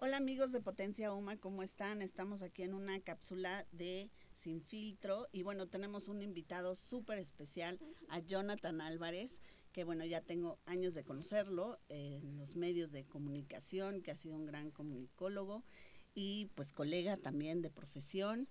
Hola amigos de Potencia Uma, ¿cómo están? Estamos aquí en una cápsula de Sin Filtro y bueno, tenemos un invitado súper especial, a Jonathan Álvarez, que bueno, ya tengo años de conocerlo en los medios de comunicación, que ha sido un gran comunicólogo y pues colega también de profesión.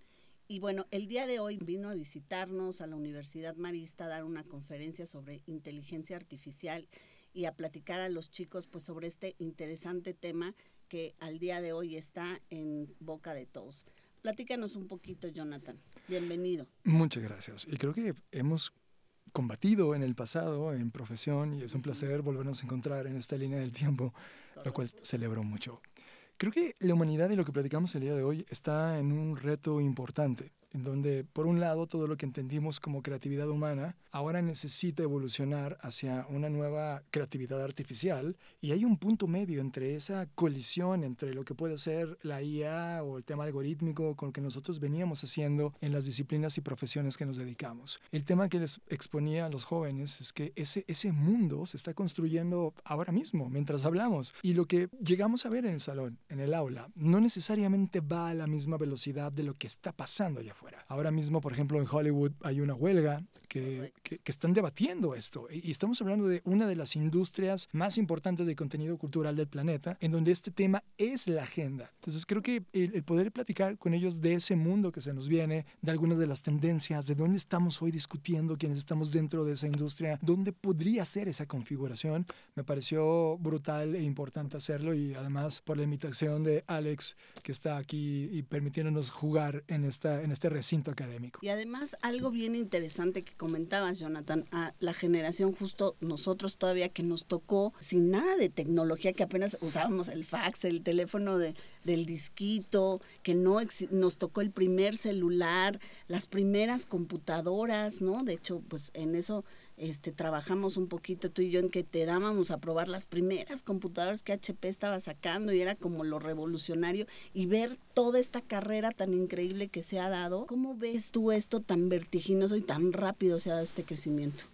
Y bueno, el día de hoy vino a visitarnos a la Universidad Marista a dar una conferencia sobre inteligencia artificial y a platicar a los chicos pues sobre este interesante tema que al día de hoy está en boca de todos. Platícanos un poquito, Jonathan. Bienvenido. Muchas gracias. Y creo que hemos combatido en el pasado en profesión y es un placer volvernos a encontrar en esta línea del tiempo, lo cual celebro mucho. Creo que la humanidad y lo que platicamos el día de hoy está en un reto importante en donde por un lado todo lo que entendimos como creatividad humana ahora necesita evolucionar hacia una nueva creatividad artificial y hay un punto medio entre esa colisión entre lo que puede ser la IA o el tema algorítmico con lo que nosotros veníamos haciendo en las disciplinas y profesiones que nos dedicamos. El tema que les exponía a los jóvenes es que ese, ese mundo se está construyendo ahora mismo, mientras hablamos, y lo que llegamos a ver en el salón, en el aula, no necesariamente va a la misma velocidad de lo que está pasando allá fuera. Ahora mismo, por ejemplo, en Hollywood hay una huelga que, que, están debatiendo esto. Y estamos hablando de una de las industrias más importantes de contenido cultural del planeta, en donde este tema es la agenda. Entonces creo que el, el poder platicar con ellos de ese mundo que se nos viene, de algunas de las tendencias, de dónde estamos hoy discutiendo, quienes estamos dentro de esa industria, dónde podría ser esa configuración, me pareció brutal e importante hacerlo y además por la invitación de Alex que está aquí y permitiéndonos jugar en, esta, en este recinto académico. Y además algo bien interesante que comentabas, Jonathan, a la generación justo nosotros todavía que nos tocó sin nada de tecnología, que apenas usábamos el fax, el teléfono de, del disquito, que no nos tocó el primer celular, las primeras computadoras, ¿no? De hecho, pues en eso este, trabajamos un poquito tú y yo en que te dábamos a probar las primeras computadoras que HP estaba sacando y era como lo revolucionario y ver toda esta carrera tan increíble que se ha dado. ¿Cómo ves tú esto tan vertiginoso y tan rápido se ha dado este crecimiento?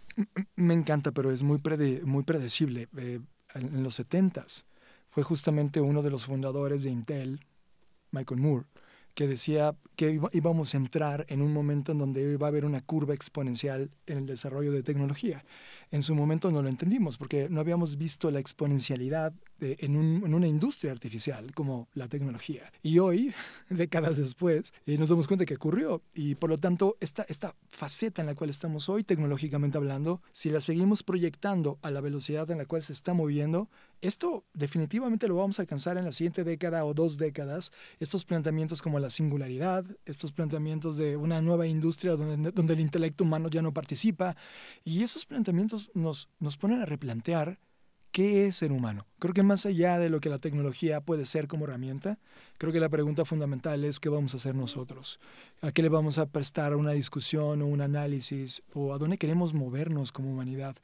Me encanta, pero es muy, muy predecible. Eh, en, en los 70s fue justamente uno de los fundadores de Intel, Michael Moore, que decía que íbamos a entrar en un momento en donde iba a haber una curva exponencial en el desarrollo de tecnología. En su momento no lo entendimos porque no habíamos visto la exponencialidad de, en, un, en, una industria artificial como la tecnología. Y hoy, décadas después, eh, nos damos cuenta que ocurrió. Y por lo tanto, esta, esta faceta en la cual estamos hoy, tecnológicamente hablando, si la seguimos proyectando a la velocidad en la cual se está moviendo, esto definitivamente lo vamos a alcanzar en la siguiente década o dos décadas. Estos planteamientos como la singularidad, estos planteamientos de una nueva industria donde, donde el intelecto humano ya no participa. Y esos planteamientos nos, nos ponen a replantear qué es ser humano. Creo que más allá de lo que la tecnología puede ser como herramienta, creo que la pregunta fundamental es qué vamos a hacer nosotros, a qué le vamos a prestar una discusión o un análisis o a dónde queremos movernos como humanidad.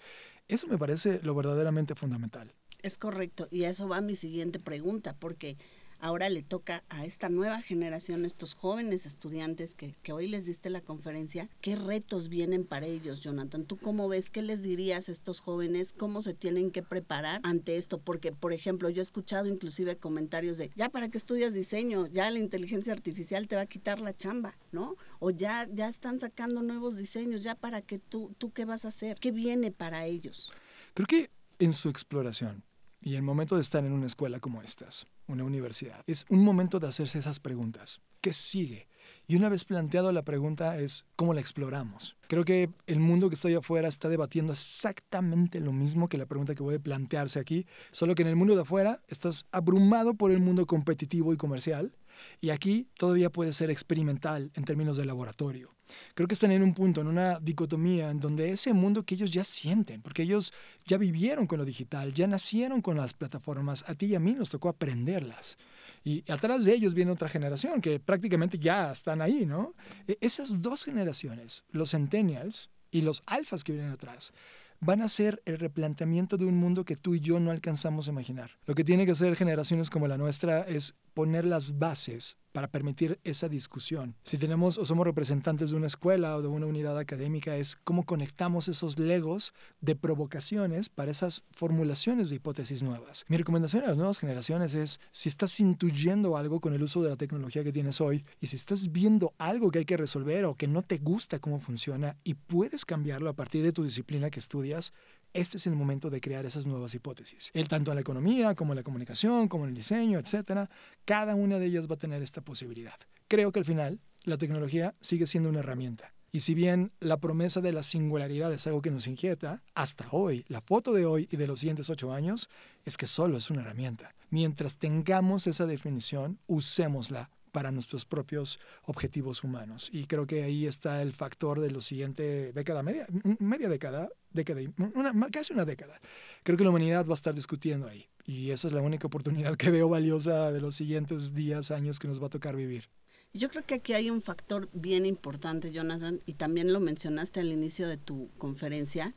Eso me parece lo verdaderamente fundamental. Es correcto, y a eso va mi siguiente pregunta, porque ahora le toca a esta nueva generación, estos jóvenes estudiantes que, que, hoy les diste la conferencia, ¿qué retos vienen para ellos, Jonathan? ¿Tú cómo ves? ¿Qué les dirías a estos jóvenes? ¿Cómo se tienen que preparar ante esto? Porque, por ejemplo, yo he escuchado inclusive comentarios de, ya para que estudias diseño, ya la inteligencia artificial te va a quitar la chamba, ¿no? O ya, ya están sacando nuevos diseños, ya para que tú, tú qué vas a hacer? ¿Qué viene para ellos? Creo que en su exploración, y el momento de estar en una escuela como estas, una universidad, es un momento de hacerse esas preguntas. ¿Qué sigue? Y una vez planteado la pregunta es cómo la exploramos. Creo que el mundo que está allá afuera está debatiendo exactamente lo mismo que la pregunta que puede plantearse aquí, solo que en el mundo de afuera estás abrumado por el mundo competitivo y comercial y aquí todavía puede ser experimental en términos de laboratorio. Creo que están en un punto, en una dicotomía, en donde ese mundo que ellos ya sienten, porque ellos ya vivieron con lo digital, ya nacieron con las plataformas, a ti y a mí nos tocó aprenderlas. Y atrás de ellos viene otra generación que prácticamente ya están ahí, ¿no? E, esas dos generaciones, los centennials y los alfas que vienen atrás, van a ser el replanteamiento de un mundo que tú y yo no alcanzamos a imaginar. Lo que tiene que hacer generaciones como la nuestra es poner las bases para permitir esa discusión. Si tenemos o somos representantes de una escuela o de una unidad académica, es cómo conectamos esos legos de provocaciones para esas formulaciones de hipótesis nuevas. Mi recomendación a las nuevas generaciones es, si estás intuyendo algo con el uso de la tecnología que tienes hoy y si estás viendo algo que hay que resolver o que no te gusta cómo funciona y puedes cambiarlo a partir de tu disciplina que estudias, este es el momento de crear esas nuevas hipótesis. El, tanto en la economía, como en la comunicación, como en el diseño, etcétera, cada una de ellas va a tener esta posibilidad. Creo que al final la tecnología sigue siendo una herramienta. Y si bien la promesa de la singularidad es algo que nos inquieta, hasta hoy, la foto de hoy y de los siguientes ocho años es que solo es una herramienta. Mientras tengamos esa definición, usémosla para nuestros propios objetivos humanos. Y creo que ahí está el factor de la siguiente década, media, media década, década una, casi una década. Creo que la humanidad va a estar discutiendo ahí. Y esa es la única oportunidad que veo valiosa de los siguientes días, años que nos va a tocar vivir. Yo creo que aquí hay un factor bien importante, Jonathan, y también lo mencionaste al inicio de tu conferencia,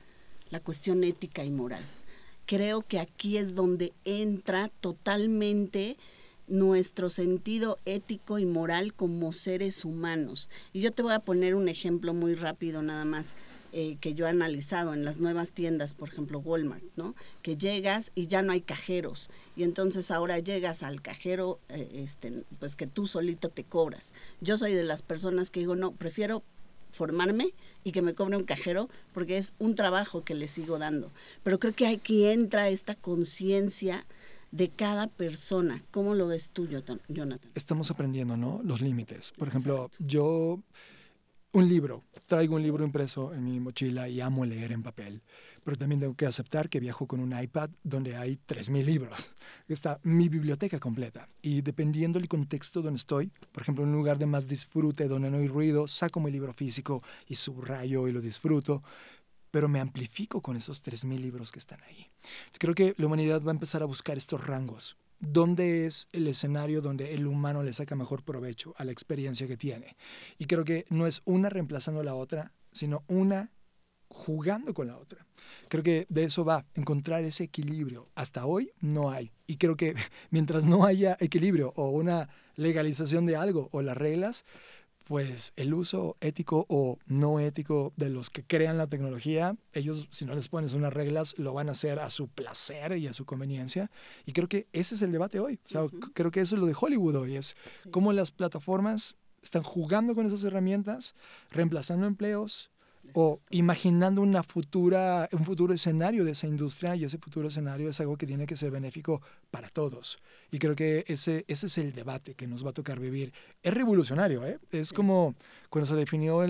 la cuestión ética y moral. Creo que aquí es donde entra totalmente nuestro sentido ético y moral como seres humanos. Y yo te voy a poner un ejemplo muy rápido nada más. Eh, que yo he analizado en las nuevas tiendas, por ejemplo Walmart, ¿no? Que llegas y ya no hay cajeros y entonces ahora llegas al cajero, eh, este, pues que tú solito te cobras. Yo soy de las personas que digo no, prefiero formarme y que me cobre un cajero porque es un trabajo que le sigo dando. Pero creo que aquí entra esta conciencia de cada persona. ¿Cómo lo ves tú, Jonathan? Estamos aprendiendo, ¿no? Los límites. Por ejemplo, yo, un libro, traigo un libro impreso en mi mochila y amo leer en papel, pero también tengo que aceptar que viajo con un iPad donde hay 3.000 libros. Está mi biblioteca completa. Y dependiendo del contexto donde estoy, por ejemplo, en un lugar de más disfrute, donde no hay ruido, saco mi libro físico y subrayo y lo disfruto pero me amplifico con esos 3.000 libros que están ahí. Creo que la humanidad va a empezar a buscar estos rangos. ¿Dónde es el escenario donde el humano le saca mejor provecho a la experiencia que tiene? Y creo que no es una reemplazando a la otra, sino una jugando con la otra. Creo que de eso va, encontrar ese equilibrio. Hasta hoy no hay. Y creo que mientras no haya equilibrio o una legalización de algo o las reglas, pues el uso ético o no ético de los que crean la tecnología, ellos si no les pones unas reglas lo van a hacer a su placer y a su conveniencia. Y creo que ese es el debate hoy. O sea, creo que eso es lo de Hollywood hoy, es cómo las plataformas están jugando con esas herramientas, reemplazando empleos, o imaginando una futura, un futuro escenario de esa industria y ese futuro escenario es algo que tiene que ser benéfico para todos. Y creo que ese, ese es el debate que nos va a tocar vivir. Es revolucionario, ¿eh? Es como cuando se definió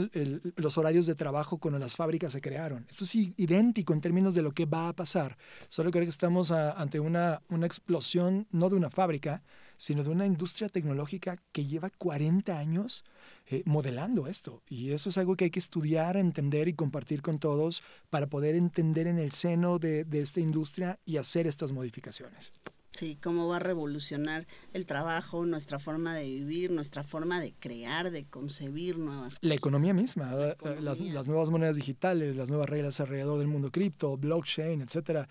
los horarios de trabajo cuando las fábricas se crearon. Esto es idéntico en términos de lo que va a pasar. Solo creo que estamos ante una, una explosión, no de una fábrica, sino de una industria tecnológica que lleva 40 años eh, modelando esto. Y eso es algo que hay que estudiar, entender y compartir con todos para poder entender en el seno de, esta industria y hacer estas modificaciones. Sí, cómo va a revolucionar el trabajo, nuestra forma de vivir, nuestra forma de crear, de concebir nuevas La economía misma, eh, Las, las, nuevas monedas digitales, las nuevas reglas alrededor del mundo cripto, blockchain, etcétera,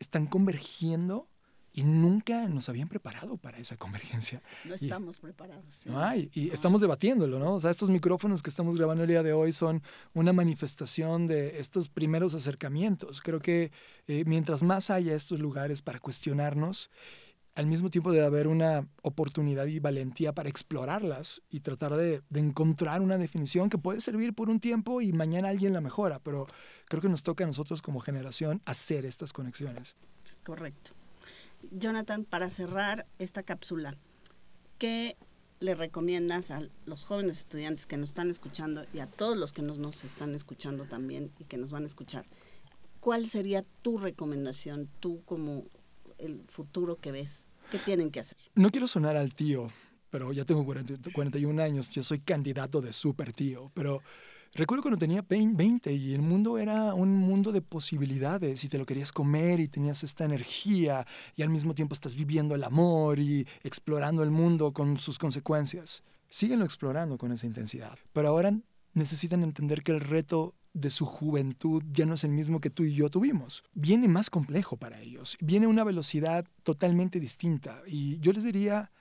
están convergiendo y nunca nos habían preparado para esa convergencia. No estamos preparados. No hay, y estamos debatiéndolo, ¿no? O sea, estos micrófonos que estamos grabando el día de hoy son una manifestación de estos primeros acercamientos. Creo que eh, mientras más haya estos lugares para cuestionarnos, al mismo tiempo debe haber una oportunidad y valentía para explorarlas y tratar de, de, encontrar una definición que puede servir por un tiempo y mañana alguien la mejora, pero creo que nos toca a nosotros como generación hacer estas conexiones. Correcto. Jonathan, para cerrar esta cápsula, ¿qué le recomiendas a los jóvenes estudiantes que nos están escuchando y a todos los que nos, nos están escuchando también y que nos van a escuchar? ¿Cuál sería tu recomendación, tú como el futuro que ves? ¿Qué tienen que hacer? No quiero sonar al tío, pero ya tengo 41 años, yo soy candidato de súper tío, pero Recuerdo cuando tenía 20 y el mundo era un mundo de posibilidades y te lo querías comer y tenías esta energía y al mismo tiempo estás viviendo el amor y explorando el mundo con sus consecuencias. Síguenlo explorando con esa intensidad, pero ahora necesitan entender que el reto de su juventud ya no es el mismo que tú y yo tuvimos. Viene más complejo para ellos, viene una velocidad totalmente distinta y yo les diría,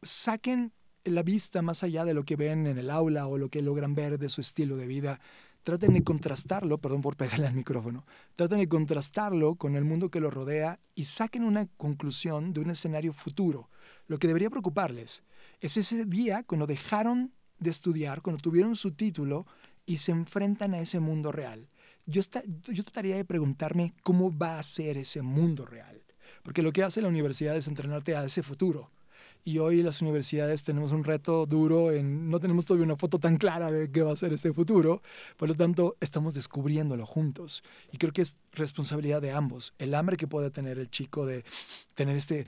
saquen la vista más allá de lo que ven en el aula o lo que logran ver de su estilo de vida. Traten de contrastarlo, perdón por pegarle al micrófono, traten de contrastarlo con el mundo que los rodea y saquen una conclusión de un escenario futuro. Lo que debería preocuparles es ese día cuando dejaron de estudiar, cuando tuvieron su título y se enfrentan a ese mundo real. Yo, yo trataría de preguntarme cómo va a ser ese mundo real. Porque lo que hace la universidad es entrenarte a ese futuro y hoy las universidades tenemos un reto duro en no tenemos todavía una foto tan clara de qué va a ser este futuro, por lo tanto estamos descubriéndolo juntos y creo que es responsabilidad de ambos, el hambre que puede tener el chico de tener este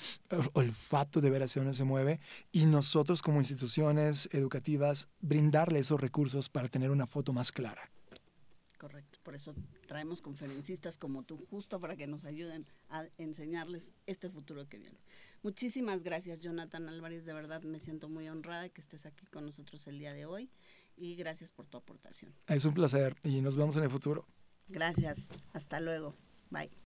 olfato de ver hacia dónde se mueve y nosotros como instituciones educativas brindarle esos recursos para tener una foto más clara. Correcto, por eso traemos conferencistas como tú justo para que nos ayuden a enseñarles este futuro que viene. Muchísimas gracias, Jonathan Álvarez. De verdad me siento muy honrada que estés aquí con nosotros el día de hoy y gracias por tu aportación. Es un placer y nos vemos en el futuro. Gracias. Hasta luego. Bye.